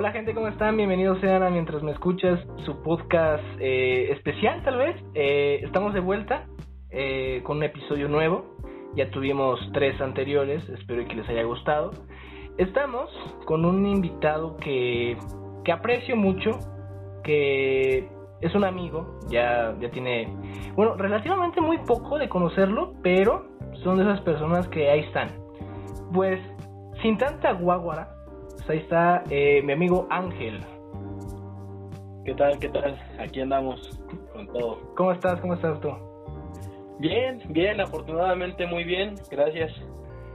Hola gente, ¿cómo están? Bienvenidos sean a Mientras me escuchas, su podcast eh, especial tal vez. Eh, estamos de vuelta eh, con un episodio nuevo. Ya tuvimos tres anteriores, espero que les haya gustado. Estamos con un invitado que, que aprecio mucho, que es un amigo, ya, ya tiene, bueno, relativamente muy poco de conocerlo, pero son de esas personas que ahí están. Pues, sin tanta guaguara, ahí está eh, mi amigo Ángel. ¿Qué tal? ¿Qué tal? Aquí andamos con todo. ¿Cómo estás? ¿Cómo estás tú? Bien, bien, afortunadamente muy bien, gracias.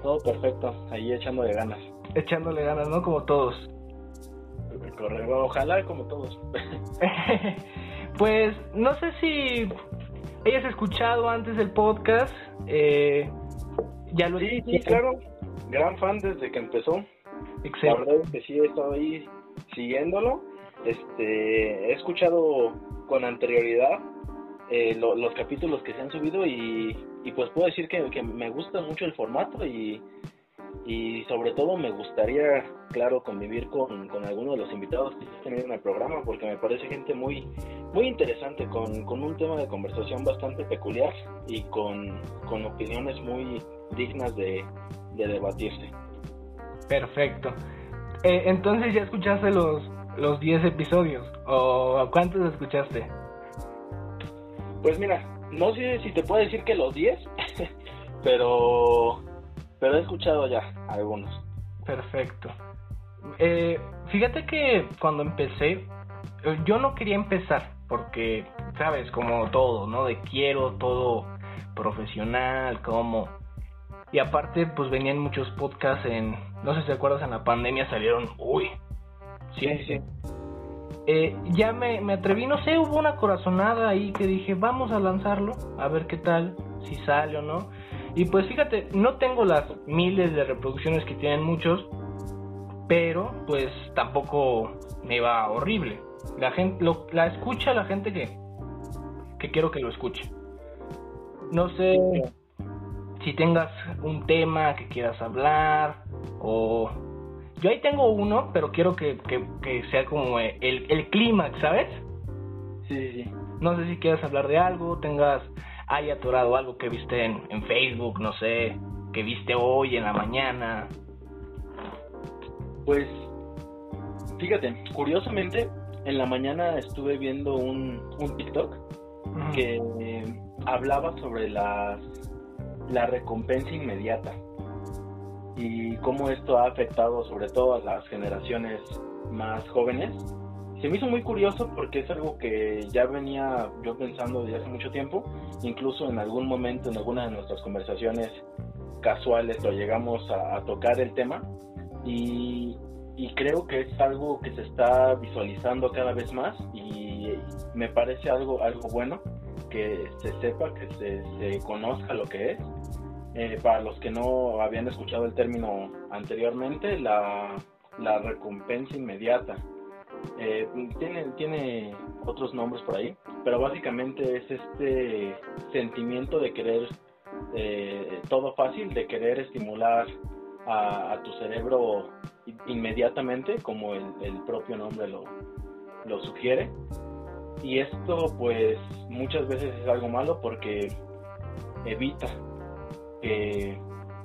Todo perfecto, ahí echándole ganas. Echándole ganas, ¿no? Como todos. Correcto, ojalá como todos. pues no sé si hayas escuchado antes el podcast. Eh, ya lo Sí, sí, claro. Gran fan desde que empezó. La verdad es que sí he estado ahí siguiéndolo. Este, he escuchado con anterioridad eh, lo- los capítulos que se han subido y, pues puedo decir que, que me gusta mucho el formato y, y sobre todo me gustaría, claro, convivir con, con alguno de los invitados que tenido en el programa porque me parece gente muy muy interesante con, con un tema de conversación bastante peculiar y con, con opiniones muy dignas de, de debatirse. Perfecto. Eh, entonces ya escuchaste los los 10 episodios o cuántos escuchaste? Pues mira, no sé si te puedo decir que los 10, pero pero he escuchado ya algunos. Perfecto. Eh, fíjate que cuando empecé, eh, yo no quería empezar porque, sabes, como todo, ¿no? De quiero todo profesional, como... Y aparte, pues venían muchos podcasts en, no sé si te acuerdas, en la pandemia salieron, uy, sí, sí. Eh, ya me, me atreví, no sé, hubo una corazonada ahí que dije, vamos a lanzarlo, a ver qué tal, si sale o no. Y pues fíjate, no tengo las miles de reproducciones que tienen muchos, pero pues tampoco me va horrible. La gente, lo, la escucha la gente que, que quiero que lo escuche. No sé si tengas un tema que quieras hablar o yo ahí tengo uno, pero quiero que, que, que sea como el, el clímax, ¿sabes? Sí, sí, sí. No sé si quieres hablar de algo, tengas ahí atorado algo que viste en, en Facebook, no sé, que viste hoy en la mañana. Pues fíjate, curiosamente en la mañana estuve viendo un, un TikTok que eh, hablaba sobre las, la recompensa inmediata. Y cómo esto ha afectado sobre todo a las generaciones más jóvenes. Se me hizo muy curioso porque es algo que ya venía yo pensando desde hace mucho tiempo, incluso en algún momento en alguna de nuestras conversaciones casuales lo llegamos a, a tocar el tema. Y, y creo que es algo que se está visualizando cada vez más y me parece algo, algo bueno que se sepa, que se, se conozca lo que es. Eh, para los que no habían escuchado el término anteriormente, la, la recompensa inmediata. Eh, tiene, tiene otros nombres por ahí, pero básicamente es este sentimiento de querer eh, todo fácil, de querer estimular a, a tu cerebro inmediatamente, como el, el propio nombre lo, lo sugiere. Y esto pues muchas veces es algo malo porque evita que,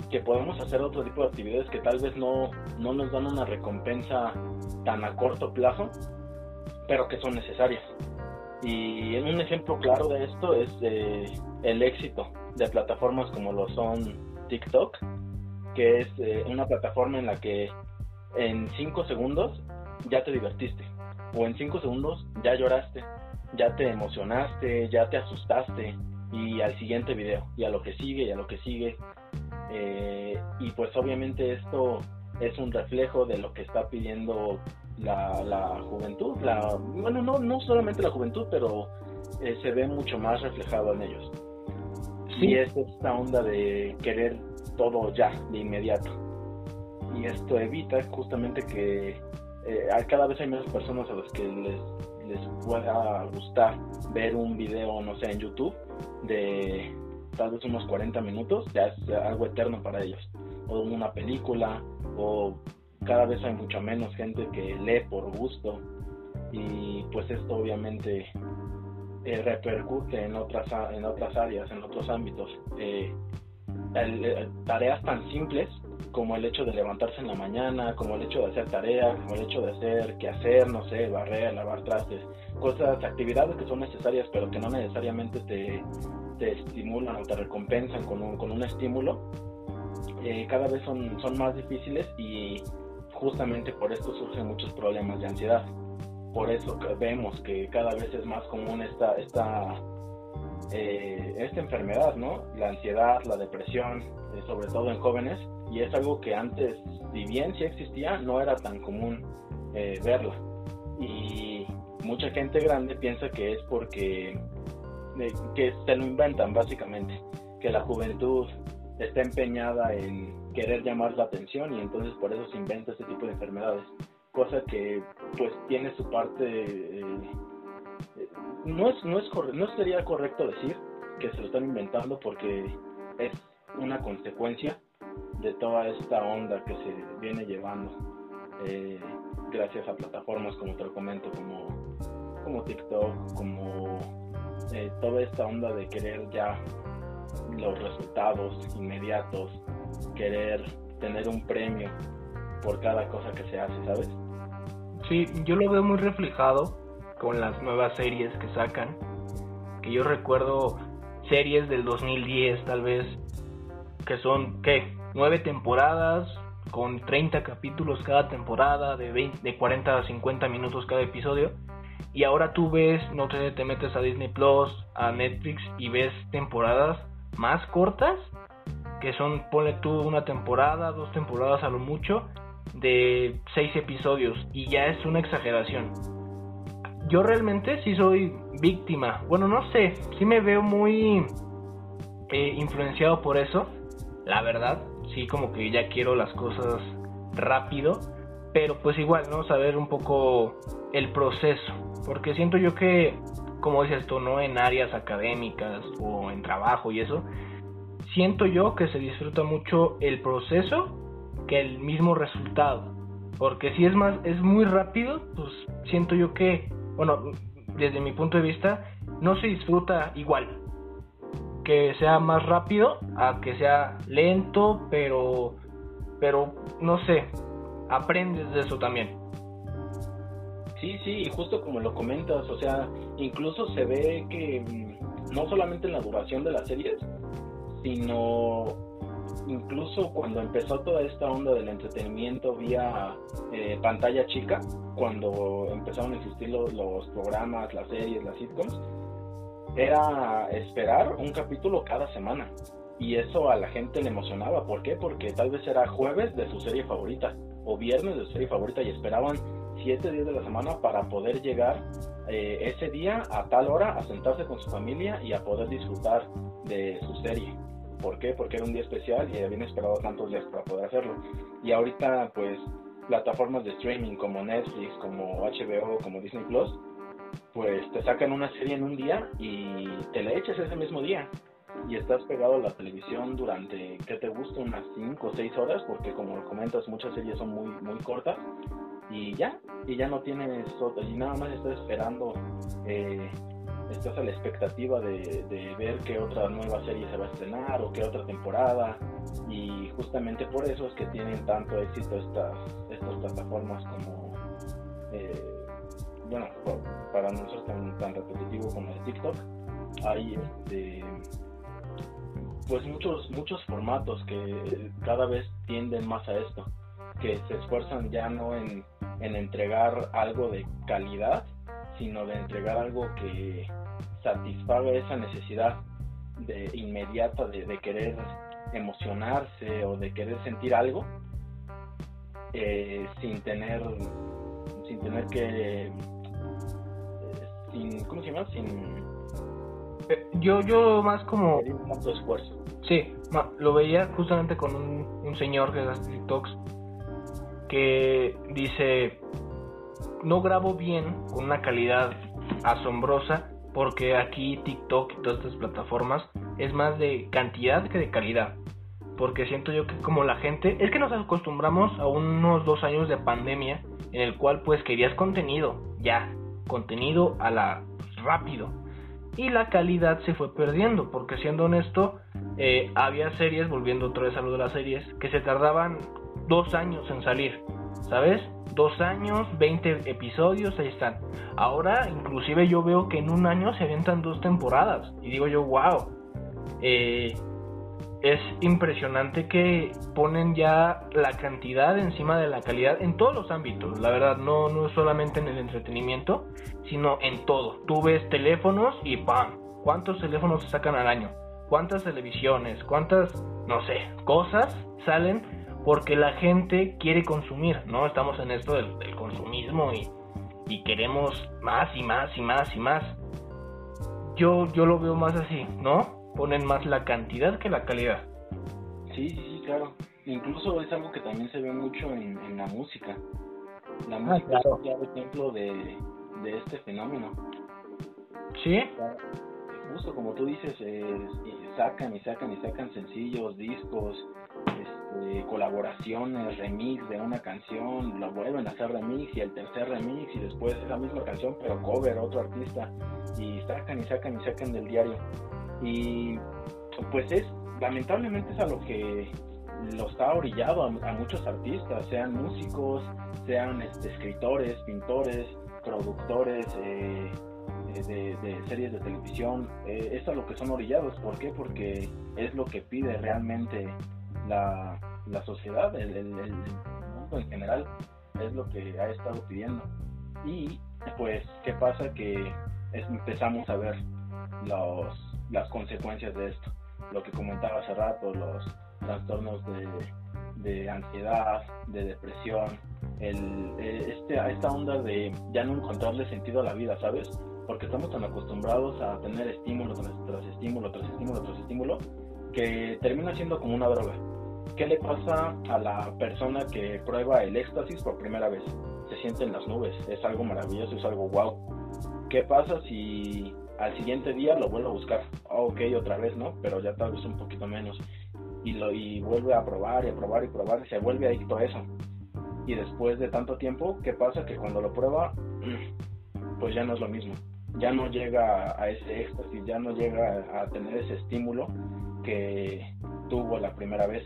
que podamos hacer otro tipo de actividades que tal vez no, no nos dan una recompensa tan a corto plazo, pero que son necesarias. Y un ejemplo claro de esto es el éxito de plataformas como lo son TikTok, que es eh, una plataforma en la que en 5 segundos ya te divertiste, o en 5 segundos ya lloraste, ya te emocionaste, ya te asustaste, y al siguiente video, y a lo que sigue, y a lo que sigue. Eh, y pues obviamente esto es un reflejo de lo que está pidiendo la, la juventud, la, bueno, no, no solamente la juventud, pero eh, se ve mucho más reflejado en ellos. Sí. Y es esta onda de querer todo ya, de inmediato. Y esto evita justamente que eh, cada vez hay menos personas a las que les, les pueda gustar ver un video, no sé, en YouTube de tal vez unos 40 minutos, ya es algo eterno para ellos. O una película, o cada vez hay mucha menos gente que lee por gusto y pues esto obviamente eh, repercute en otras en otras áreas en otros ámbitos eh, tareas tan simples como el hecho de levantarse en la mañana como el hecho de hacer tareas como el hecho de hacer qué hacer no sé barrer lavar trastes cosas actividades que son necesarias pero que no necesariamente te, te estimulan o te recompensan con un, con un estímulo eh, cada vez son, son más difíciles y justamente por esto surgen muchos problemas de ansiedad. Por eso vemos que cada vez es más común esta, esta, eh, esta enfermedad, ¿no? La ansiedad, la depresión, eh, sobre todo en jóvenes, y es algo que antes, si bien sí existía, no era tan común eh, verla. Y mucha gente grande piensa que es porque que se lo inventan básicamente, que la juventud está empeñada en querer llamar la atención y entonces por eso se inventa este tipo de enfermedades. Cosa que pues tiene su parte... Eh, no, es, no, es no sería correcto decir que se lo están inventando porque es una consecuencia de toda esta onda que se viene llevando eh, gracias a plataformas como te lo comento como, como TikTok como eh, toda esta onda de querer ya los resultados inmediatos, querer tener un premio por cada cosa que se hace, ¿sabes? Sí, yo lo veo muy reflejado con las nuevas series que sacan, que yo recuerdo series del 2010 tal vez, que son, ¿qué? Nueve temporadas, con 30 capítulos cada temporada, de, 20, de 40 a 50 minutos cada episodio. Y ahora tú ves, no te, te metes a Disney Plus, a Netflix y ves temporadas más cortas, que son, ponle tú una temporada, dos temporadas a lo mucho, de seis episodios, y ya es una exageración. Yo realmente sí soy víctima, bueno, no sé, sí me veo muy eh, influenciado por eso, la verdad, sí como que ya quiero las cosas rápido, pero pues igual, ¿no? Saber un poco el proceso, porque siento yo que como dices tú, ¿no? En áreas académicas o en trabajo y eso, siento yo que se disfruta mucho el proceso que el mismo resultado. Porque si es más, es muy rápido, pues siento yo que, bueno, desde mi punto de vista, no se disfruta igual. Que sea más rápido a que sea lento, pero, pero, no sé, aprendes de eso también. Sí, sí, y justo como lo comentas, o sea, incluso se ve que mm, no solamente en la duración de las series, sino incluso cuando empezó toda esta onda del entretenimiento vía eh, pantalla chica, cuando empezaron a existir los, los, programas, las series, las sitcoms, era esperar un capítulo cada semana. Y eso a la gente le emocionaba. ¿Por qué? Porque tal vez era jueves de su serie favorita o viernes de su serie favorita y esperaban siete días de la semana para poder llegar eh, ese día a tal hora a sentarse con su familia y a poder disfrutar de su serie. ¿Por qué? Porque era un día especial y habían esperado tantos días para poder hacerlo. Y ahorita, pues, plataformas de streaming como Netflix, como HBO, como Disney Plus, pues te sacan una serie en un día y te la echas ese mismo día. Y estás pegado a la televisión durante, ¿qué te gusta? Unas 5 o 6 horas, porque como comentas, muchas series son muy, muy cortas y ya, y ya no tienes otra, y nada más estás esperando, eh, estás a la expectativa de, ver qué otra nueva serie se va a estrenar o qué otra temporada, y justamente por eso es que tienen tanto éxito estas, estas plataformas como, eh, bueno, para no ser tan, tan repetitivo como el TikTok, hay este pues muchos muchos formatos que cada vez tienden más a esto que se esfuerzan ya no en, entregar algo de calidad, sino de entregar algo que satisfaga esa necesidad de inmediata de, querer emocionarse o de querer sentir algo eh, sin tener sin tener que sin cómo se llama sin eh, yo yo más como tanto esfuerzo sí lo veía justamente con un, un señor que hace TikToks que dice, no grabo bien con una calidad asombrosa porque aquí TikTok y todas estas plataformas es más de cantidad que de calidad. porque siento yo que como la gente, es que nos acostumbramos a unos dos años de pandemia en el cual pues querías contenido, ya, contenido a la rápido. Y la calidad se fue perdiendo porque siendo honesto eh, había series volviendo otra vez a lo de las series que se tardaban dos años en salir sabes dos años 20 episodios ahí están. Ahora inclusive yo veo que en un año se avientan dos temporadas y digo yo wow eh, es impresionante que ponen ya la cantidad encima de la calidad en todos los ámbitos, la verdad, no, no solamente en el entretenimiento, sino en todo. Tú ves teléfonos y ¡pam! ¿Cuántos teléfonos se sacan al año? ¿Cuántas televisiones? ¿Cuántas, no sé, cosas salen porque la gente quiere consumir, ¿no? Estamos en esto del, consumismo y, y queremos más y más y más y más. Yo, yo lo veo más así, ¿no? Ponen más la cantidad que la calidad. Sí, sí, sí, claro. Incluso es algo que también se ve mucho en, la música. La ah, música es un ejemplo de, de este fenómeno. Sí. Justo como tú dices, eh, sacan y sacan y sacan sencillos, discos, este, colaboraciones, remix de una canción, lo vuelven a hacer remix y el tercer remix y después esa misma canción pero cover otro artista y sacan y sacan y sacan del diario. Y pues es, lamentablemente es a lo que lo está orillado a, muchos artistas, sean músicos, sean este, escritores, pintores, productores eh, de, series de televisión, eh, es a lo que son orillados. ¿Por qué? Porque es lo que pide realmente la, la sociedad, el, mundo en general, es lo que ha estado pidiendo. Y pues, ¿qué pasa? Que empezamos a ver los las consecuencias de esto. Lo que comentaba hace rato, los trastornos de, ansiedad, de depresión, el, eh, este, esta onda de ya no encontrarle sentido a la vida, ¿sabes? Porque estamos tan acostumbrados a tener estímulo tras, estímulo, tras estímulo, tras estímulo, que termina siendo como una droga. ¿Qué le pasa a la persona que prueba el éxtasis por primera vez? Se siente en las nubes, es algo maravilloso, es algo wow. ¿Qué pasa si al siguiente día lo vuelvo a buscar. Ah, ok, otra vez, ¿no? Pero ya tal vez un poquito menos. Y, lo, y vuelve a probar y a probar y probar y se vuelve adicto a eso. Y después de tanto tiempo, ¿qué pasa? Que cuando lo prueba, pues ya no es lo mismo. Ya no llega a ese éxtasis, ya no llega a tener ese estímulo que tuvo la primera vez.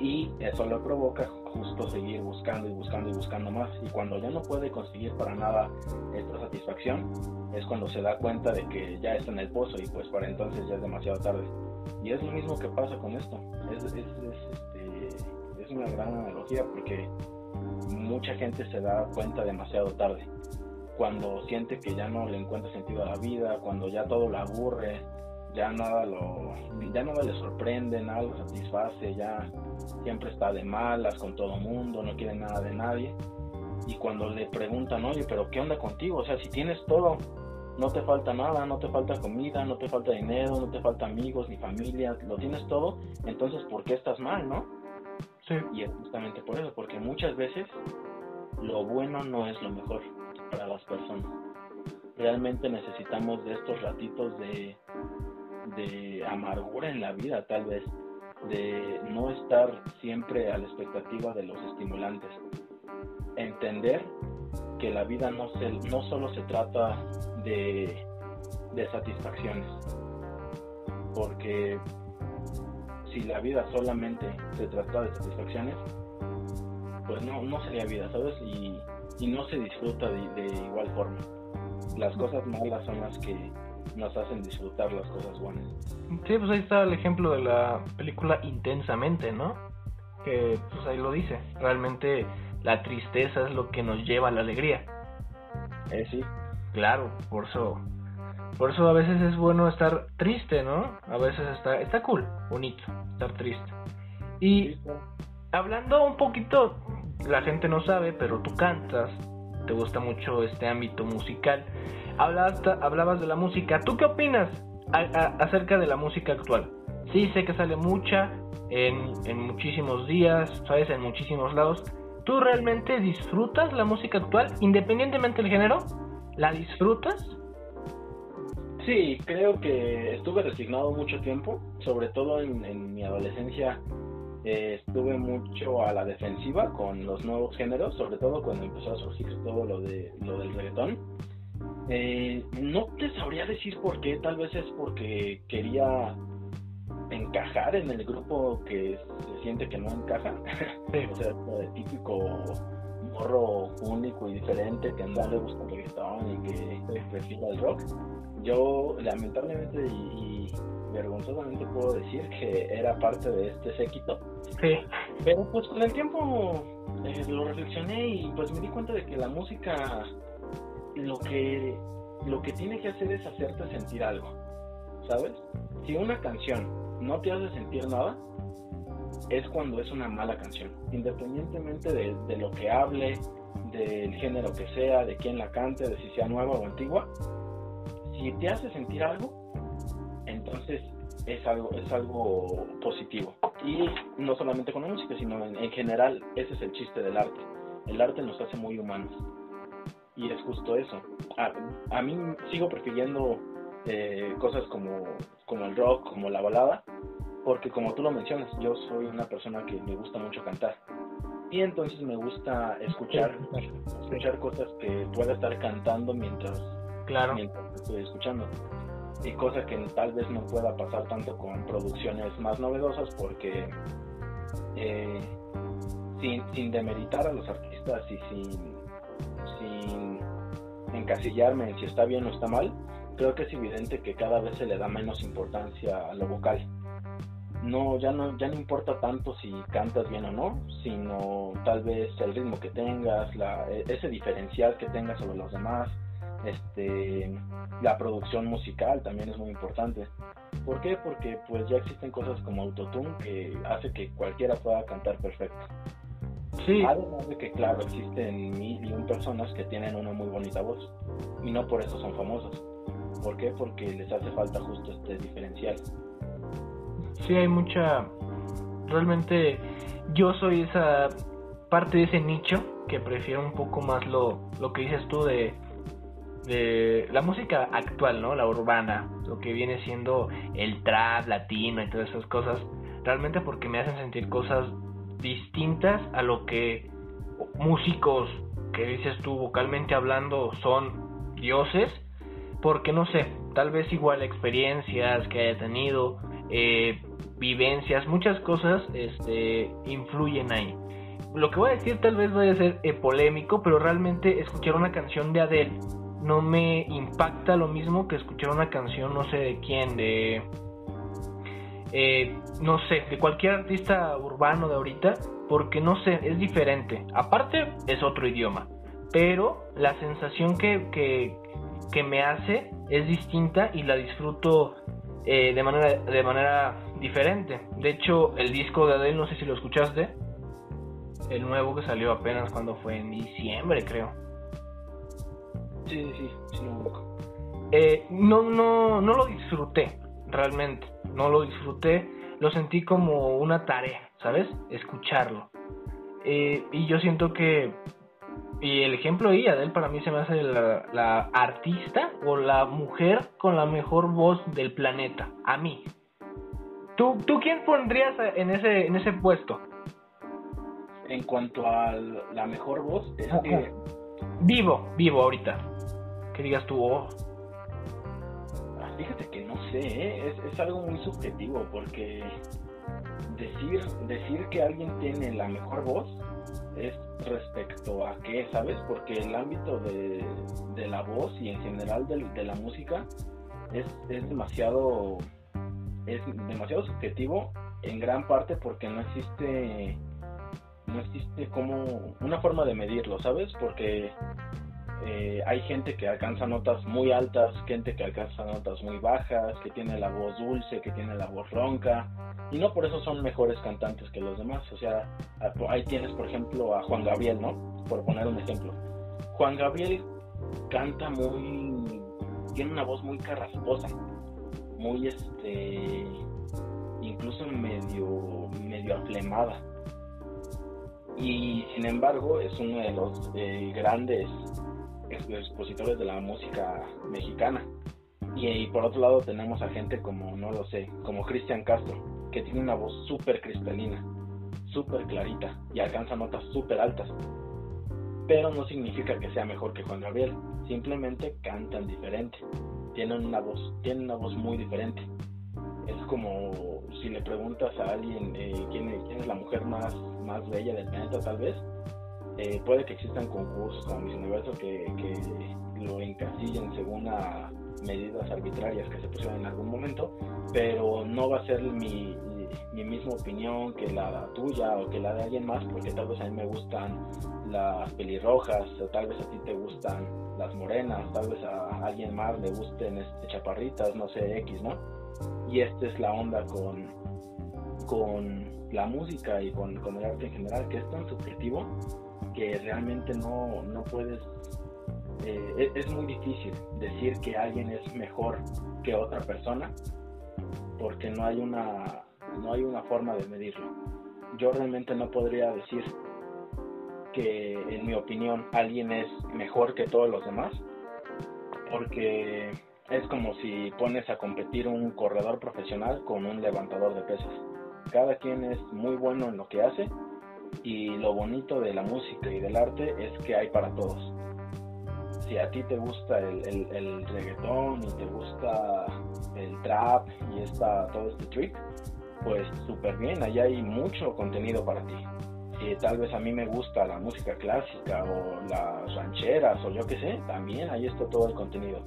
Y eso le provoca justo seguir buscando y buscando y buscando más. Y cuando ya no puede conseguir para nada esta satisfacción, es cuando se da cuenta de que ya está en el pozo y pues para entonces ya es demasiado tarde. Y es lo mismo que pasa con esto. Es, es, este, es una gran analogía porque mucha gente se da cuenta demasiado tarde. Cuando siente que ya no le encuentra sentido a la vida, cuando ya todo la aburre, ya nada lo ya nada le sorprende, nada lo satisface, ya siempre está de malas con todo mundo, no quiere nada de nadie. Y cuando le preguntan, oye, pero ¿qué onda contigo? O sea, si tienes todo, no te falta nada, no te falta comida, no te falta dinero, no te falta amigos ni familia, lo tienes todo, entonces ¿por qué estás mal, no? Sí. Y es justamente por eso, porque muchas veces lo bueno no es lo mejor para las personas. Realmente necesitamos de estos ratitos de de amargura en la vida, tal vez, de no estar siempre a la expectativa de los estimulantes. Entender que la vida no, se, no solo se trata de, de satisfacciones, porque si la vida solamente se trata de satisfacciones, pues no, no sería vida, ¿sabes? Y, y no se disfruta de, de igual forma. Las cosas malas son las que nos hacen disfrutar las cosas buenas. Sí, pues ahí está el ejemplo de la película Intensamente, ¿no? Que pues ahí lo dice, realmente la tristeza es lo que nos lleva a la alegría. Eh, sí. Claro, por eso por eso a veces es bueno estar triste, ¿no? A veces está está cool, bonito estar triste. Y hablando un poquito, la gente no sabe, pero tú cantas, te gusta mucho este ámbito musical hablabas, de la música. ¿Tú qué opinas acerca de la música actual? Sí, sé que sale mucha en, en muchísimos días, ¿sabes? En muchísimos lados. ¿Tú realmente disfrutas la música actual, independientemente del género? ¿La disfrutas? Sí, creo que estuve resignado mucho tiempo, sobre todo en, mi adolescencia eh, estuve mucho a la defensiva con los nuevos géneros, sobre todo cuando empezó a surgir todo lo de lo del reggaetón. Eh, no te sabría decir por qué, tal vez es porque quería encajar en el grupo que se siente que no encaja. o sea, el típico morro único y diferente que anda le gusta el reggaetón y que prefiere el rock. Yo, lamentablemente y, vergonzosamente puedo decir que era parte de este séquito. Sí. Pero pues con el tiempo eh, lo reflexioné y pues me di cuenta de que la música lo que lo que tiene que hacer es hacerte sentir algo, ¿sabes? Si una canción no te hace sentir nada, es cuando es una mala canción, independientemente de, de lo que hable, del género que sea, de quién la cante, de si sea nueva o antigua, si te hace sentir algo, entonces es algo, es algo positivo. Y no solamente con la música, sino en, general, ese es el chiste del arte. El arte nos hace muy humanos. Y es justo eso. A, mí sigo prefiriendo eh, cosas como, como el rock, como la balada, porque como tú lo mencionas, yo soy una persona que me gusta mucho cantar. Y entonces me gusta escuchar, escuchar cosas que pueda estar cantando mientras claro. mientras estoy escuchando. Y cosa que tal vez no pueda pasar tanto con producciones más novedosas porque eh, sin, sin demeritar a los artistas y sin, sin encasillarme en si está bien o está mal, creo que es evidente que cada vez se le da menos importancia a lo vocal. No, ya no, ya no importa tanto si cantas bien o no, sino tal vez el ritmo que tengas, la, e, ese diferencial que tengas sobre los demás, este la producción musical también es muy importante. ¿Por qué? Porque pues ya existen cosas como autotune que hace que cualquiera pueda cantar perfecto. Sí. Además de que claro, existen mil y un personas que tienen una muy bonita voz y no por eso son famosos. ¿Por qué? Porque les hace falta justo este diferencial. Sí, hay mucha... Realmente yo soy esa parte de ese nicho que prefiero un poco más lo, lo que dices tú de de la música actual, ¿no? La urbana, lo que viene siendo el trap latino y todas esas cosas, realmente porque me hacen sentir cosas distintas a lo que músicos que dices tú vocalmente hablando son dioses, porque no sé, tal vez igual experiencias que haya tenido, eh, vivencias, muchas cosas este, influyen ahí. Lo que voy a decir tal vez vaya a ser eh, polémico, pero realmente escuchar una canción de Adele no me impacta lo mismo que escuchar una canción, no sé de quién, de... Eh, no sé, de cualquier artista urbano de ahorita, porque no sé, es diferente. Aparte, es otro idioma, pero la sensación que, que, me hace es distinta y la disfruto eh, de, manera, de manera diferente. De hecho, el disco de Adele, no sé si lo escuchaste, el nuevo que salió apenas cuando fue en diciembre, creo. Sí, sí, sí, eh, no, no, no lo disfruté, realmente. No lo disfruté. Lo sentí como una tarea, ¿sabes? Escucharlo. Eh, y yo siento que. Y el ejemplo de Adele para mí se me hace la, la artista o la mujer con la mejor voz del planeta. A mí. ¿Tú, ¿Tú quién pondrías en ese, en ese puesto? En cuanto a la mejor voz, es que... Vivo, vivo ahorita que digas tú, oh. Fíjate que no sé, ¿eh? es, algo muy subjetivo porque decir, decir que alguien tiene la mejor voz es respecto a qué, ¿sabes? Porque el ámbito de, la voz y en general de, la música es, es, demasiado es demasiado subjetivo en gran parte porque no existe no existe como una forma de medirlo, ¿sabes? Porque eh, hay gente que alcanza notas muy altas, gente que alcanza notas muy bajas, que tiene la voz dulce, que tiene la voz ronca, y no por eso son mejores cantantes que los demás. O sea, ahí tienes, por ejemplo, a Juan Gabriel, ¿no? Por poner un ejemplo. Juan Gabriel canta muy. tiene una voz muy carrasposa, muy este. incluso medio. medio aflemada. Y sin embargo, es uno de los eh, grandes expositores de la música mexicana. Y, por otro lado tenemos a gente como, no lo sé, como Cristian Castro, que tiene una voz súper cristalina, súper clarita y alcanza notas súper altas. Pero no significa que sea mejor que Juan Gabriel, simplemente cantan diferente, tienen una voz, tienen una voz muy diferente. Es como si le preguntas a alguien eh, ¿quién, es la mujer más, más bella del planeta tal vez, eh, puede que existan concursos como Miss Universo que, que lo encasillen según a medidas arbitrarias que se pusieron en algún momento, pero no va a ser mi, mi misma opinión que la tuya o que la de alguien más, porque tal vez a mí me gustan las pelirrojas, o tal vez a ti te gustan las morenas, tal vez a alguien más le gusten este, chaparritas, no sé, X, ¿no? Y esta es la onda con, con la música y con, con el arte en general, que es tan subjetivo que realmente no, no puedes eh, es, muy difícil decir que alguien es mejor que otra persona porque no hay una no hay una forma de medirlo. Yo realmente no podría decir que en mi opinión alguien es mejor que todos los demás porque es como si pones a competir un corredor profesional con un levantador de pesas. Cada quien es muy bueno en lo que hace y lo bonito de la música y del arte es que hay para todos si a ti te gusta el, el, reggaetón y te gusta el trap y esta, todo este trick, pues súper bien, allá hay mucho contenido para ti. Si tal vez a mí me gusta la música clásica o las rancheras o yo qué sé, también ahí está todo el contenido.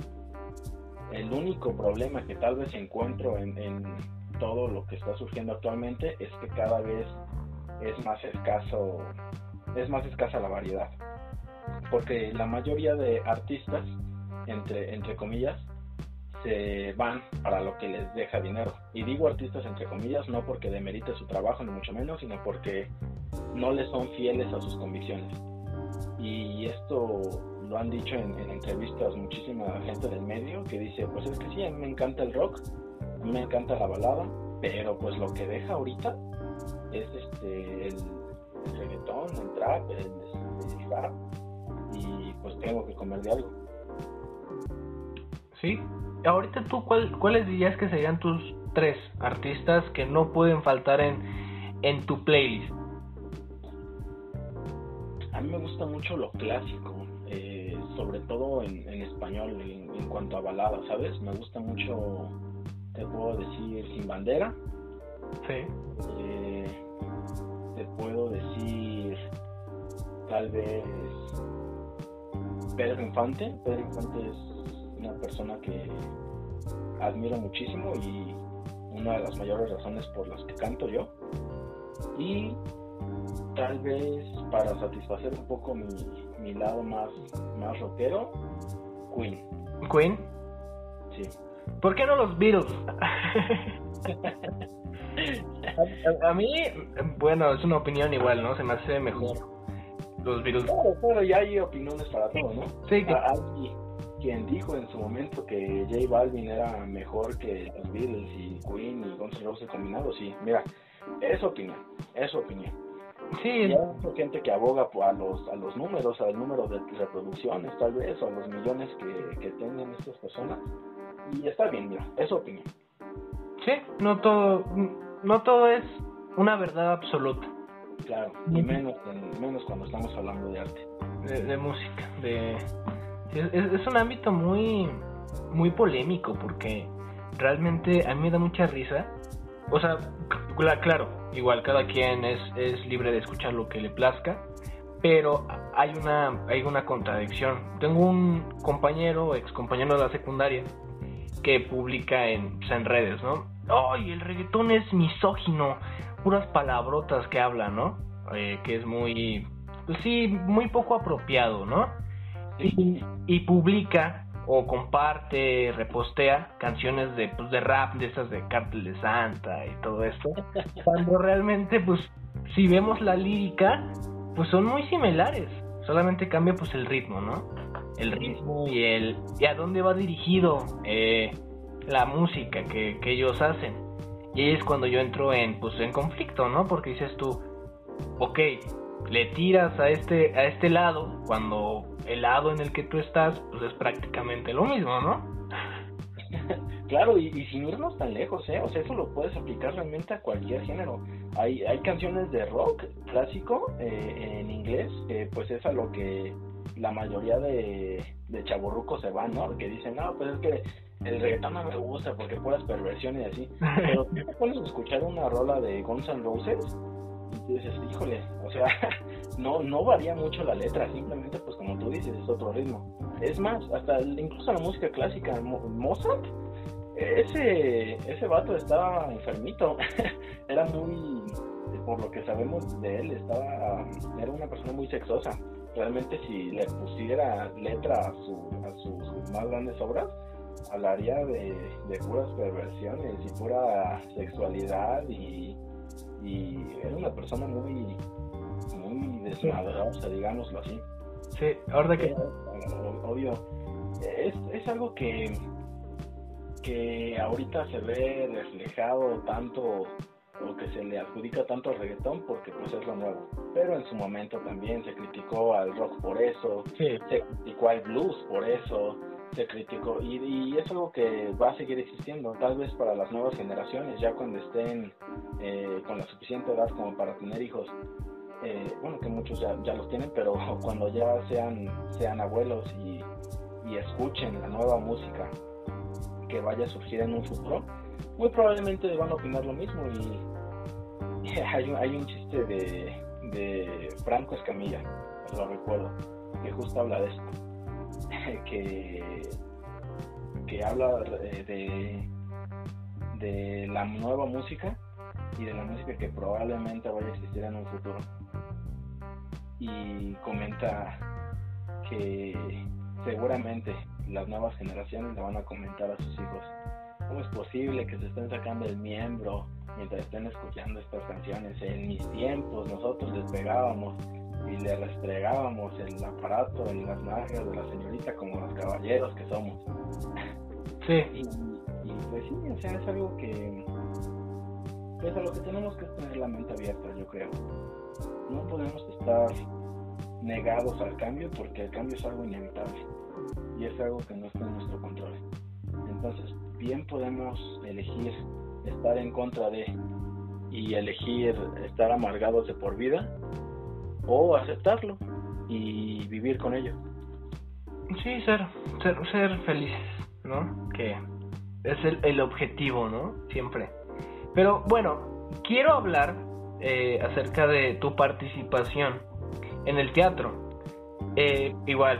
El único problema que tal vez encuentro en, en todo lo que está surgiendo actualmente es que cada vez es más escaso, es más escasa la variedad porque la mayoría de artistas, entre, entre comillas, se van para lo que les deja dinero. Y digo artistas entre comillas no porque demerite su trabajo, ni mucho menos, sino porque no les son fieles a sus convicciones. Y esto lo han dicho en, entrevistas muchísima gente del medio que dice, pues es que sí, a mí me encanta el rock, a mí me encanta la balada, pero pues lo que deja ahorita es este el, reggaetón, el trap, el, el rap y pues tengo que comer de algo. Sí. Ahorita tú, ¿cuál, ¿cuáles dirías que serían tus tres artistas que no pueden faltar en, en tu playlist? A mí me gusta mucho lo clásico, eh, sobre todo en, español, en, cuanto a baladas, ¿sabes? Me gusta mucho, te puedo decir, Sin Bandera. Sí. Eh, te puedo decir, tal vez, Pedro Infante. Pedro Infante es una persona que admiro muchísimo y una de las mayores razones por las que canto yo. Y tal vez para satisfacer un poco mi, mi lado más, más rockero, Queen. ¿Queen? Sí. ¿Por qué no los Beatles? a, a, mí, bueno, es una opinión igual, ¿no? Se me hace mejor los Beatles. Claro, ya hay opiniones para todo, ¿no? Sí, que... Hay quien dijo en su momento que J Balvin era mejor que los Beatles y Queen y Guns N' Roses combinados, sí. Mira, es opinión, es opinión. Sí. Y hay gente que aboga a los, a los números, al número de reproducciones tal vez, o a los millones que, que tengan estas personas. Y está bien, mira, es opinión. Sí, no todo, no todo es una verdad absoluta. Claro, y menos, menos cuando estamos hablando de arte. De, música, de... Es, un ámbito muy, muy polémico porque realmente a mí me da mucha risa. O sea, claro, igual cada quien es, es libre de escuchar lo que le plazca, pero hay una, hay una contradicción. Tengo un compañero, ex compañero de la secundaria, que publica en, pues, en redes, ¿no? ¡Ay, el reggaetón es misógino! puras palabrotas que habla, ¿no? Eh, que es muy, pues sí, muy poco apropiado, ¿no? Y, publica o comparte, repostea canciones de, pues, de rap, de esas de Cártel de Santa y todo esto. Cuando realmente, pues, si vemos la lírica, pues son muy similares. Solamente cambia, pues, el ritmo, ¿no? El ritmo y el... y a dónde va dirigido eh, la música que, que ellos hacen. Y ahí es cuando yo entro en, pues, en conflicto, ¿no? Porque dices tú, ok, le tiras a este, a este lado cuando el lado en el que tú estás, pues es prácticamente lo mismo, ¿no? claro, y, sin irnos tan lejos, ¿eh? O sea, eso lo puedes aplicar realmente a cualquier género. Hay, hay canciones de rock clásico eh, en inglés, pues es a lo que la mayoría de, de chaburrucos se van, ¿no? Que dicen, no, pues es que el reggaetón no me gusta porque puras perversiones y así. Pero tú puedes escuchar una rola de Guns N' Roses y dices, híjole, o sea, no, no varía mucho la letra, simplemente pues como tú dices, es otro ritmo. Es más, hasta incluso la música clásica, Mozart, ese, ese vato estaba enfermito, era muy, por lo que sabemos de él, estaba, era una persona muy sexosa. Realmente si le pusiera letra a, su, a sus más grandes obras, hablaría de, de puras perversiones y pura sexualidad y, y era una persona muy muy desmadrosa, digámoslo así. Sí, ahora que... Obvio, es, es algo que, que ahorita se ve reflejado tanto o que se le adjudica tanto al reggaetón porque pues es lo nuevo. Pero en su momento también se criticó al rock por eso, se criticó al blues por eso, se criticó y, y, es algo que va a seguir existiendo, tal vez para las nuevas generaciones, ya cuando estén eh, con la suficiente edad como para tener hijos, eh, bueno, que muchos ya, los tienen, pero cuando ya sean, sean abuelos y, escuchen la nueva música que vaya a surgir en un futuro, muy probablemente van a opinar lo mismo. Y, hay, un, hay un chiste de, de Franco Escamilla, lo recuerdo, que justo habla de esto, que, que habla de, de la nueva música y de la música que probablemente vaya a existir en un futuro y comenta que seguramente las nuevas generaciones le van a comentar a sus hijos cómo es posible que se estén sacando el miembro mientras estén escuchando estas canciones. En mis tiempos nosotros les pegábamos y le restregábamos el aparato en las nalgas de la señorita como los caballeros que somos. Sí. Y, y pues sí, o sea, es algo que es a lo que tenemos que tener la mente abierta, yo creo no podemos estar negados al cambio porque el cambio es algo inevitable y es algo que no está en nuestro control. Entonces, bien podemos elegir estar en contra de y elegir estar amargados de por vida o aceptarlo y vivir con ello. Sí, ser, ser, ser felices, ¿no? Que es el, el objetivo, ¿no? Siempre. Pero bueno, quiero hablar eh, acerca de tu participación en el teatro. Eh, igual,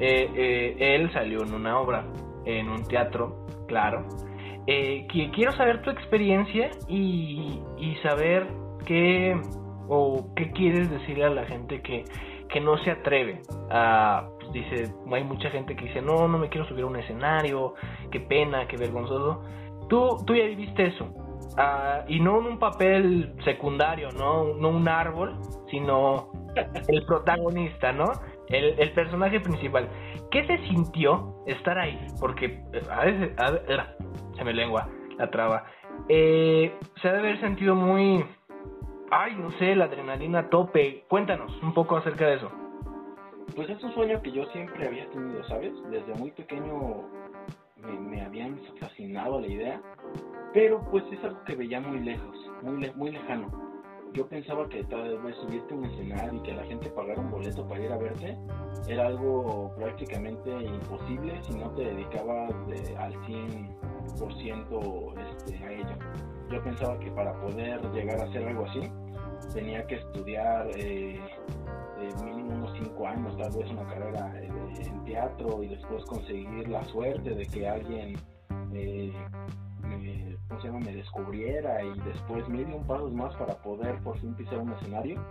eh, él salió en una obra, en un teatro, claro. quiero saber tu experiencia y, saber qué o qué quieres decirle a la gente que, que no se atreve a pues, dice hay mucha gente que dice no no me quiero subir a un escenario qué pena qué vergonzoso tú tú ya viviste eso Ah, y no en un papel secundario, ¿no? no un árbol, sino el protagonista, ¿no? El, el personaje principal. ¿Qué se sintió estar ahí? Porque eh, a veces, se me lengua la traba. Eh, se debe haber sentido muy, ay, no sé, la adrenalina a tope. Cuéntanos un poco acerca de eso. Pues es un sueño que yo siempre había tenido, ¿sabes? Desde muy pequeño me, me habían fascinado la idea pero pues es algo que veía muy lejos, muy, muy lejano. Yo pensaba que tal vez subirte a un escenario y que la gente pagara un boleto para ir a verte era algo prácticamente imposible si no te dedicabas al 100% este, a ello. Yo pensaba que para poder llegar a hacer algo así tenía que estudiar eh, eh mínimo unos 5 años, tal vez una carrera eh, en teatro y después conseguir la suerte de que alguien me, me descubriera y después me dio un pasos más para poder por fin pisar un escenario.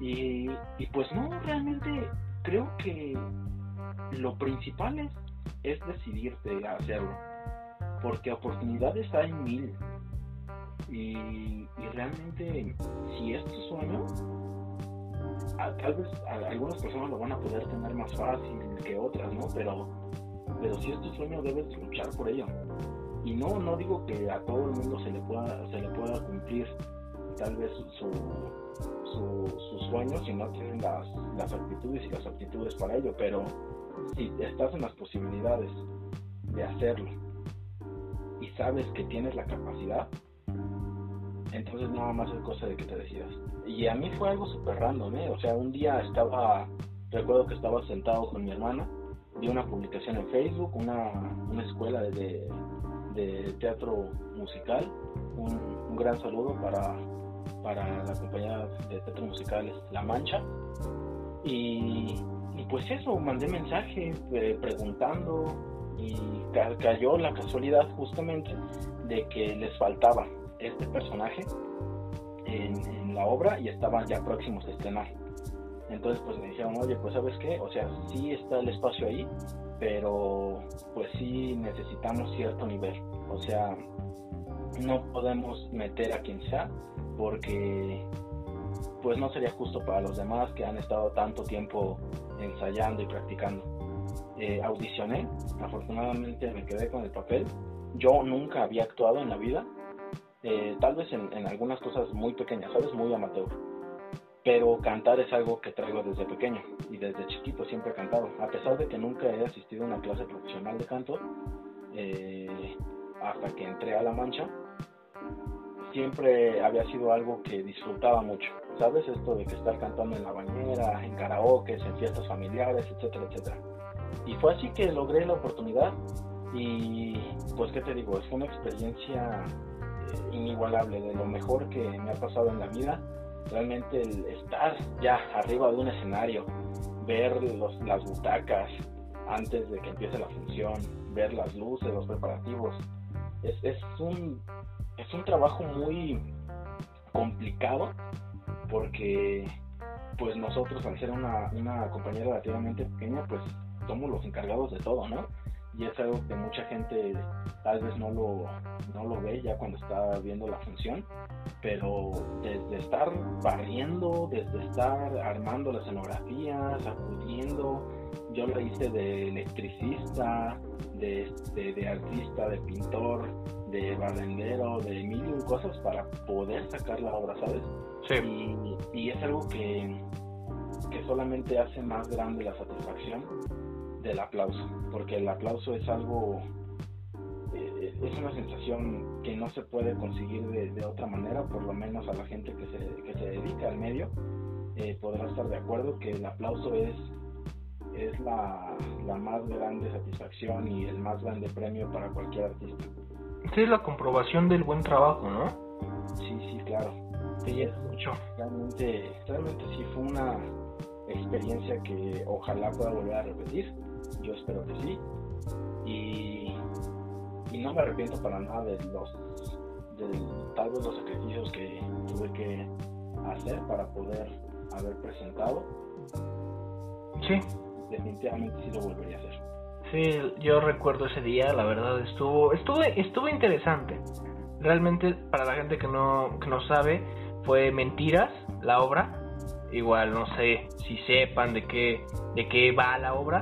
Y, y pues no, realmente creo que lo principal es, es decidirte a hacerlo. Porque oportunidades hay mil. Y, y realmente, si es tu sueño, tal vez algunas personas lo van a poder tener más fácil que otras, ¿no? Pero, pero si es tu sueño, debes luchar por ello y no no digo que a todo el mundo se le pueda se le pueda cumplir tal vez su, su, su sueño si no tienen las, las actitudes y las aptitudes para ello pero si estás en las posibilidades de hacerlo y sabes que tienes la capacidad, entonces nada más es cosa de que te decidas. Y a mí fue algo súper random, ¿eh? O sea, un día estaba, recuerdo que estaba sentado con mi hermana, vi una publicación en Facebook, una, una escuela de, de teatro musical, un, un gran saludo para, para la compañía de teatro musical La Mancha. Y, y pues eso, mandé mensaje eh, preguntando y cayó la casualidad justamente de que les faltaba este personaje en, la obra y estaban ya próximos a estrenar. Entonces pues me dijeron, oye, pues sabes qué, o sea, sí está el espacio ahí, pero pues sí necesitamos cierto nivel. O sea, no podemos meter a quien sea porque pues no sería justo para los demás que han estado tanto tiempo ensayando y practicando. Eh, audicioné, afortunadamente me quedé con el papel. Yo nunca había actuado en la vida, eh, tal vez en, algunas cosas muy pequeñas, ¿sabes? Muy amateur. Pero cantar es algo que traigo desde pequeño y desde chiquito siempre he cantado. A pesar de que nunca he asistido a una clase profesional de canto, eh, hasta que entré a La Mancha, siempre había sido algo que disfrutaba mucho. ¿Sabes? Esto de que estar cantando en la bañera, en karaoke, en fiestas familiares, etcétera, etcétera. Y fue así que logré la oportunidad y pues qué te digo, es una experiencia inigualable, de lo mejor que me ha pasado en la vida. Realmente el estar ya arriba de un escenario, ver las butacas antes de que empiece la función, ver las luces, los preparativos, es, es, un, es un trabajo muy complicado porque pues nosotros al ser una, una compañía relativamente pequeña pues somos los encargados de todo, ¿no? Y es algo que mucha gente tal vez no lo, no lo ve ya cuando está viendo la función, pero desde estar barriendo, desde estar armando la escenografía, sacudiendo, yo lo hice de electricista, de, de, artista, de pintor, de barrendero, de mil cosas para poder sacar la obra, ¿sabes? Sí. Y, y es algo que, que solamente hace más grande la satisfacción del aplauso, porque el aplauso es algo, eh, es una sensación que no se puede conseguir de, otra manera, por lo menos a la gente que se, que se dedica al medio, eh, podrá estar de acuerdo que el aplauso es, es la, la más grande satisfacción y el más grande premio para cualquier artista. Sí, es la comprobación del buen trabajo, ¿no? Sí, sí, claro. Sí, es mucho. Realmente, realmente sí fue una experiencia que ojalá pueda volver a repetir yo espero que sí. Y, y no me arrepiento para nada de los, de, tal vez los sacrificios que tuve que hacer para poder haber presentado. Sí. Definitivamente sí lo volvería a hacer. Sí, yo recuerdo ese día, la verdad estuvo, estuvo, estuvo interesante. Realmente para la gente que no, que no sabe, fue Mentiras, la obra. Igual no sé si sepan de qué, de qué va la obra,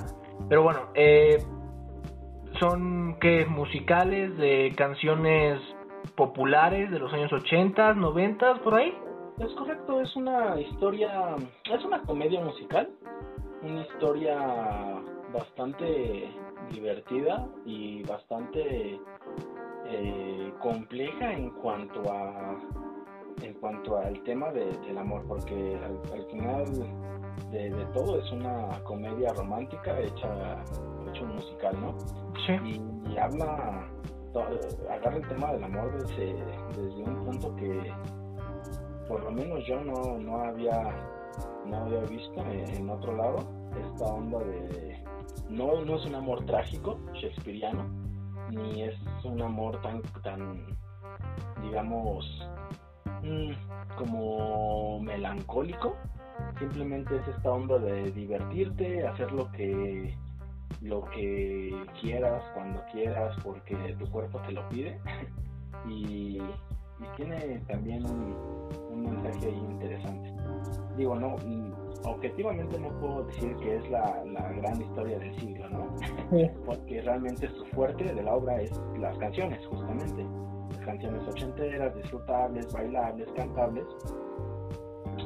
pero bueno, eh, son que musicales de canciones populares de los años 80, 90, por ahí. Es correcto, es una historia, es una comedia musical, una historia bastante divertida y bastante eh, compleja en cuanto a en cuanto al tema del amor, porque al final de, todo, es una comedia romántica hecha, hecho un musical, ¿no? Sí. Y, habla, agarra el tema del amor desde, desde un punto que por lo menos yo no, no había no había visto en, otro lado esta onda de no, no es un amor trágico shakespeariano ni es un amor tan tan digamos como melancólico. Simplemente es esta onda de divertirte, hacer lo que lo que quieras cuando quieras porque tu cuerpo te lo pide. Y, tiene también un, mensaje interesante. Digo no objetivamente no puedo decir que es la, gran historia del siglo no porque realmente su fuerte de la obra es las canciones justamente canciones ochenteras disfrutables bailables cantables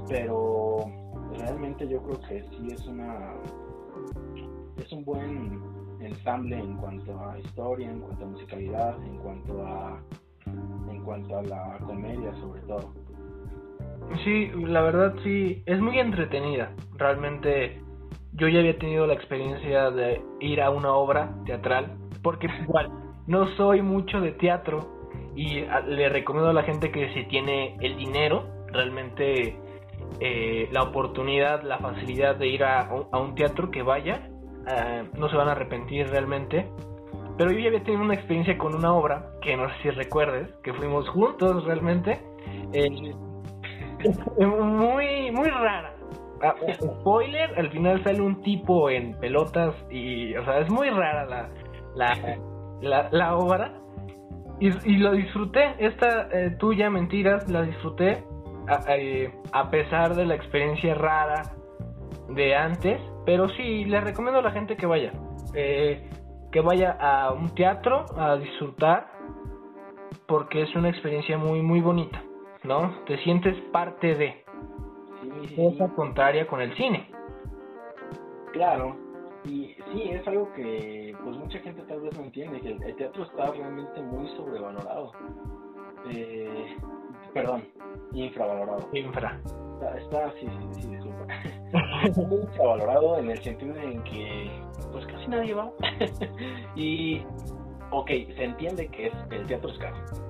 pero realmente yo creo que sí es una es un buen ensamble en cuanto a historia, en cuanto a musicalidad, en cuanto a en cuanto a la comedia sobre todo. Sí, la verdad sí, es muy entretenida. Realmente yo ya había tenido la experiencia de ir a una obra teatral, porque igual no soy mucho de teatro y le recomiendo a la gente que si tiene el dinero, realmente eh, la oportunidad, la facilidad de ir a, un teatro, que vaya, eh, no se van a arrepentir realmente. Pero yo ya había tenido una experiencia con una obra, que no sé si recuerdes, que fuimos juntos realmente. Eh, muy, muy rara. Ah, spoiler, al final sale un tipo en pelotas y, o sea, es muy rara la, la, la, obra. Y, y, lo disfruté, esta eh, tuya, Mentiras, la disfruté a, eh, a, pesar de la experiencia rara de antes. Pero sí, le recomiendo a la gente que vaya. Eh, que vaya a un teatro a disfrutar porque es una experiencia muy, muy bonita. ¿no? Te sientes parte de. Cosa contraria con el cine. Claro, y sí, es algo que pues mucha gente tal vez no entiende, que el, teatro está realmente muy sobrevalorado. Eh, perdón, infravalorado. Infra. Está, está sí, sí, sí, disculpa. muy infravalorado en el sentido en que pues casi nadie va. y, ok, se entiende que es, el teatro es caro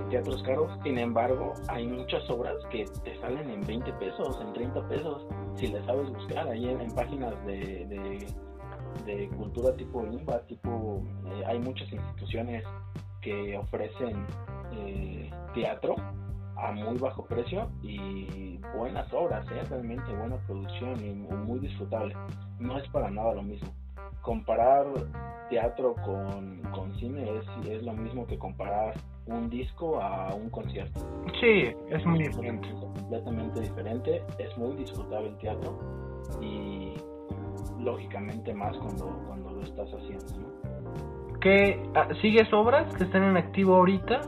el teatro es caro, sin embargo, hay muchas obras que te salen en 20 pesos, en 30 pesos, si le sabes buscar ahí en, páginas de, de, cultura tipo INVA, tipo, eh, hay muchas instituciones que ofrecen eh, teatro a muy bajo precio y buenas obras, ¿eh? realmente buena producción y muy disfrutable. No es para nada lo mismo. Comparar teatro con, con cine es, es lo mismo que comparar un disco a un concierto. Sí, es muy diferente. Es completamente diferente, es muy disfrutable el teatro y lógicamente más cuando, cuando lo estás haciendo, ¿no? ¿Qué, ah, ¿Sigues obras que estén en activo ahorita?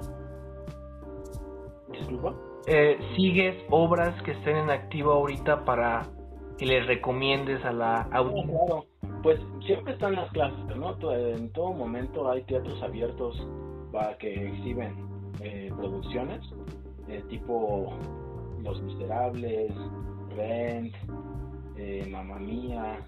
¿Disculpa? Eh, ¿Sigues obras que estén en activo ahorita para que les recomiendes a la audiencia? claro. Pues siempre están las clases, ¿no? En todo momento hay teatros abiertos que exhiben eh, producciones eh, tipo Los Miserables, Rent, eh, Mamma Mía.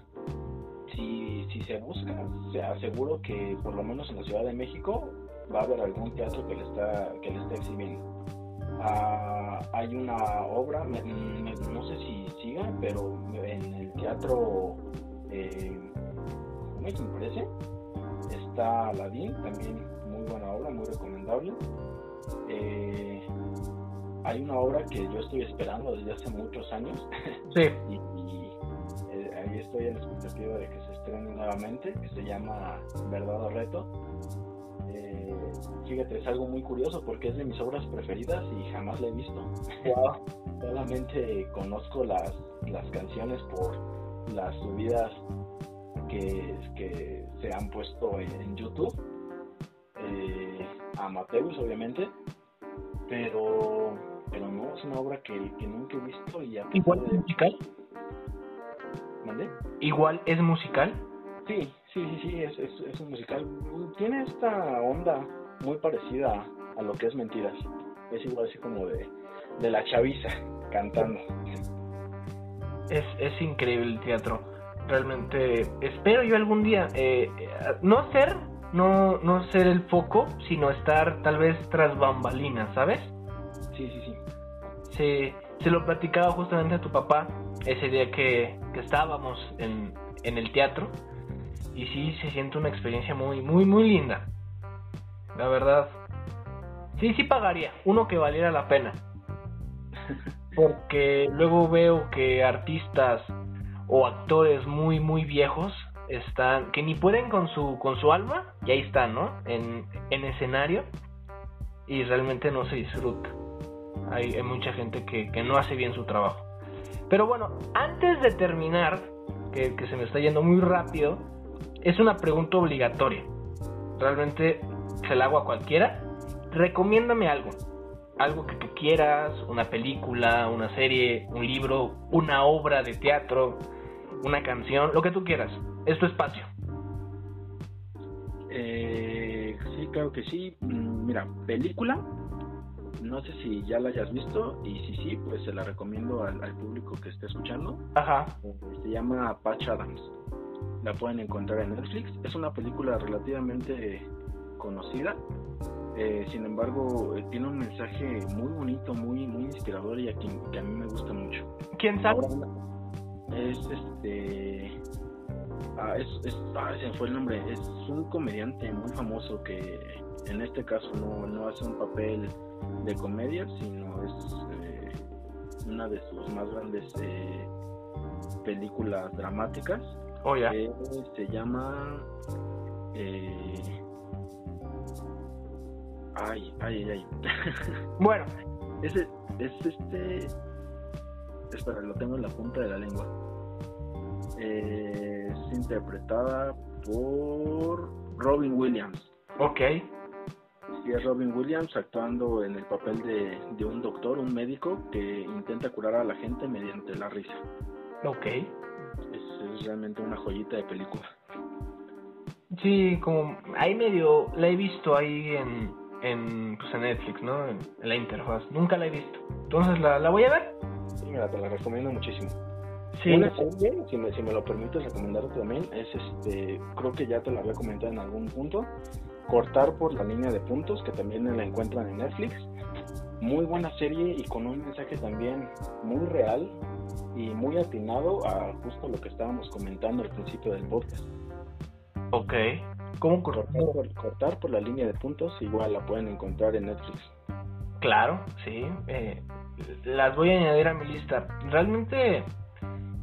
Si, si se busca, se aseguro que por lo menos en la Ciudad de México va a haber algún teatro que le está, que le está exhibiendo. Ah, hay una obra, no sé si siga, pero en el teatro, eh, ¿cómo me parece? Está Aladdin, también buena obra, muy recomendable. Eh, hay una obra que yo estoy esperando desde hace muchos años. y, eh, ahí estoy en la expectativa de que se estrene nuevamente, que se llama Verdad o Reto. Eh, fíjate, es algo muy curioso porque es de mis obras preferidas y jamás la he visto. Solamente conozco las, las canciones por las subidas que, que se han puesto en YouTube eh, Mateus, obviamente, pero pero no, es una obra que, nunca he visto y ¿Igual es musical? ¿Igual es musical? Sí, sí, sí, sí, es, es, un musical. Tiene esta onda muy parecida a lo que es Mentiras. Es igual así como de, de la chaviza cantando. Es, es increíble el teatro. Realmente espero yo algún día eh, eh no ser no, no ser el foco, sino estar tal vez tras bambalinas, ¿sabes? Sí, sí, sí. Se, se lo platicaba justamente a tu papá ese día que, que estábamos en, en el teatro y sí se siente una experiencia muy, muy, muy linda. La verdad. Sí, sí pagaría. Uno que valiera la pena. Porque luego veo que artistas o actores muy, muy viejos están, que ni pueden con su, con su alma, y ahí están, ¿no? En, en escenario, y realmente no se disfruta. Hay, hay mucha gente que, que, no hace bien su trabajo. Pero bueno, antes de terminar, que, que se me está yendo muy rápido, es una pregunta obligatoria. Realmente se la hago a cualquiera. Recomiéndame algo. Algo que tú quieras, una película, una serie, un libro, una obra de teatro, una canción, lo que tú quieras. Es tu espacio. Eh, sí, claro que sí. Mm, mira, película, no sé si ya la hayas visto y si sí, pues se la recomiendo al, público que esté escuchando. Ajá. Eh, se llama Patch Adams. La pueden encontrar en Netflix. Es una película relativamente conocida. Eh, sin embargo, eh, tiene un mensaje muy bonito, muy muy inspirador y a quien, que a mí me gusta mucho. ¿Quién sabe? Es este ah, es, es ah, se fue el nombre es un comediante muy famoso que en este caso no, no hace un papel de comedia, sino es eh, una de sus más grandes eh, películas dramáticas. Oh, se llama... Eh, ay, ay, ay. bueno. Es, es este... Espera, lo tengo en la punta de la lengua. es interpretada por Robin Williams. Ok y es Robin Williams actuando en el papel de, un doctor, un médico que intenta curar a la gente mediante la risa. Ok. Es, realmente una joyita de película. Sí, como ahí medio la he visto ahí en, en, pues en Netflix, ¿no? En, la interfaz. Nunca la he visto. Entonces, ¿la, la voy a ver? Mira, te la recomiendo muchísimo. Sí. Una serie, si me, si me lo permites recomendarte también, es este, creo que ya te la había comentado en algún punto, Cortar por la línea de puntos, que también la encuentran en Netflix. Muy buena serie y con un mensaje también muy real y muy atinado a justo lo que estábamos comentando al principio del podcast. Ok. ¿Cómo cortar por, cortar por la línea de puntos? Igual la pueden encontrar en Netflix. Claro, sí. Eh, las voy a añadir a mi lista. Realmente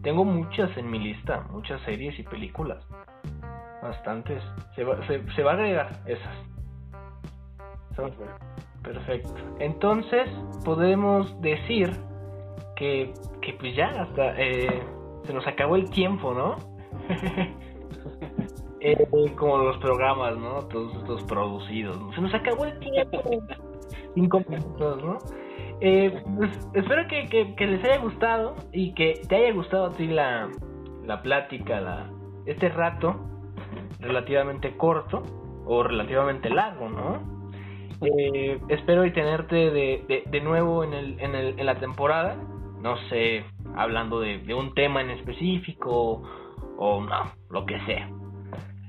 tengo muchas en mi lista, muchas series y películas bastantes. Se va, se, va a agregar esas. perfecto. Entonces, podemos decir que, que pues ya hasta eh, se nos acabó el tiempo, ¿no? eh, como los programas, ¿no? Todos estos producidos. Se nos acabó el tiempo. Cinco minutos, ¿no? Eh, pues, espero que, que, les haya gustado y que te haya gustado a ti la, la plática, la, este rato relativamente corto o relativamente largo, ¿no? Eh, espero tenerte de, de, nuevo en, el, en, el, en la temporada, no sé, hablando de, de un tema en específico o no, lo que sea.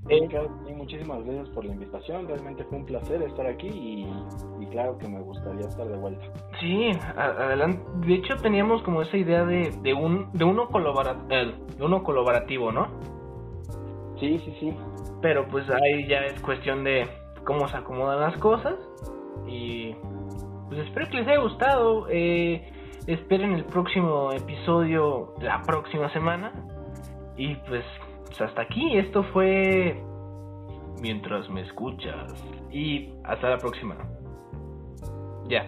Eh, muchísimas gracias por la invitación, realmente fue un placer estar aquí y, claro que me gustaría estar de vuelta. Sí, adelante. De hecho teníamos como esa idea de, de, un, de, uno, de uno colaborativo, ¿no? Sí, sí, sí. Pero pues ahí ya es cuestión de cómo se acomodan las cosas. Y pues espero que les haya gustado. Eh, esperen el próximo episodio la próxima semana. Y pues, pues hasta aquí. Esto fue mientras me escuchas. Y hasta la próxima. Ya.